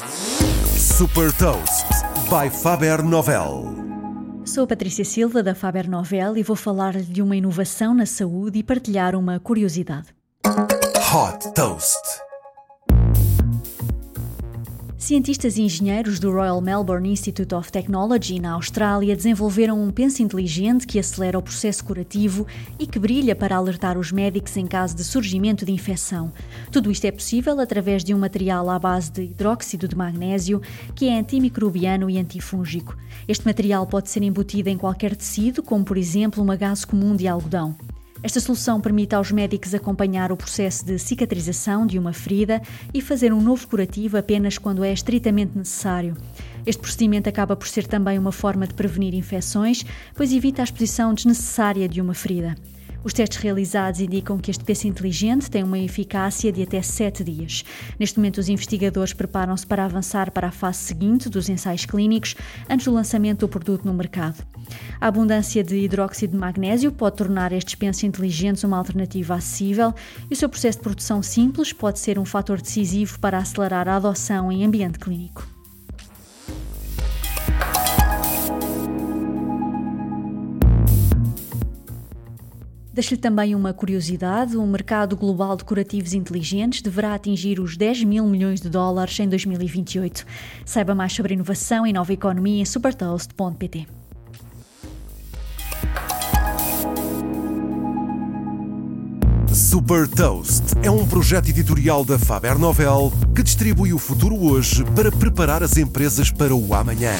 Super Toast by Faber Novel. Sou a Patrícia Silva da Faber Novel e vou falar de uma inovação na saúde e partilhar uma curiosidade. Hot Toast. Cientistas e engenheiros do Royal Melbourne Institute of Technology, na Austrália, desenvolveram um penso inteligente que acelera o processo curativo e que brilha para alertar os médicos em caso de surgimento de infecção. Tudo isto é possível através de um material à base de hidróxido de magnésio, que é antimicrobiano e antifúngico. Este material pode ser embutido em qualquer tecido, como por exemplo uma gase comum de algodão. Esta solução permite aos médicos acompanhar o processo de cicatrização de uma ferida e fazer um novo curativo apenas quando é estritamente necessário. Este procedimento acaba por ser também uma forma de prevenir infecções, pois evita a exposição desnecessária de uma ferida. Os testes realizados indicam que este PC inteligente tem uma eficácia de até 7 dias. Neste momento, os investigadores preparam-se para avançar para a fase seguinte dos ensaios clínicos antes do lançamento do produto no mercado. A abundância de hidróxido de magnésio pode tornar estes pensos inteligentes uma alternativa acessível e o seu processo de produção simples pode ser um fator decisivo para acelerar a adoção em ambiente clínico. Deixo-lhe também uma curiosidade: o mercado global de curativos inteligentes deverá atingir os 10 mil milhões de dólares em 2028. Saiba mais sobre inovação e nova economia em supertoast.pt. Super Toast é um projeto editorial da Faber Novel que distribui o futuro hoje para preparar as empresas para o amanhã.